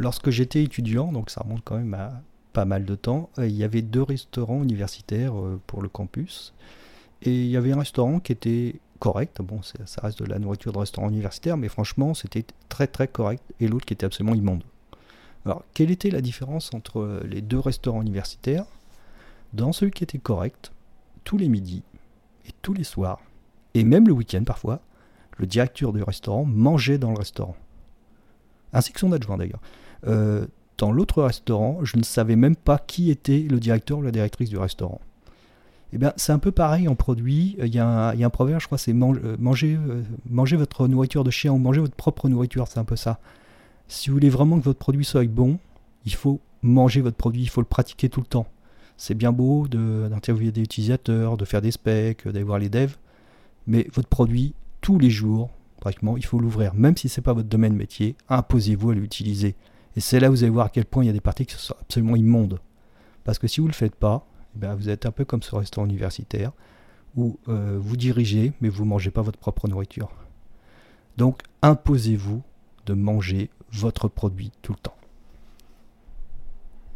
Lorsque j'étais étudiant, donc ça remonte quand même à pas mal de temps, euh, il y avait deux restaurants universitaires euh, pour le campus. Et il y avait un restaurant qui était correct. Bon, ça reste de la nourriture de restaurant universitaire, mais franchement, c'était très très correct. Et l'autre qui était absolument immonde. Alors, quelle était la différence entre les deux restaurants universitaires? Dans celui qui était correct, tous les midis et tous les soirs, et même le week-end parfois, le directeur du restaurant mangeait dans le restaurant. Ainsi que son adjoint d'ailleurs. Euh, dans l'autre restaurant, je ne savais même pas qui était le directeur ou la directrice du restaurant. Eh bien, c'est un peu pareil en produit. Il y, a un, proverbe, je crois, c'est euh, manger, euh, manger votre nourriture de chien ou manger votre propre nourriture, c'est un peu ça. Si vous voulez vraiment que votre produit soit bon, il faut manger votre produit, il faut le pratiquer tout le temps. C'est bien beau d'interviewer des utilisateurs, de faire des specs, d'aller voir les devs, mais votre produit, tous les jours, pratiquement, il faut l'ouvrir. Même si ce n'est pas votre domaine métier, imposez-vous à l'utiliser. Et c'est là où vous allez voir à quel point il y a des parties qui sont absolument immondes. Parce que si vous ne le faites pas, eh ben, vous êtes un peu comme ce restaurant universitaire, où euh, vous dirigez, mais vous ne mangez pas votre propre nourriture. Donc imposez-vous de manger votre produit tout le temps.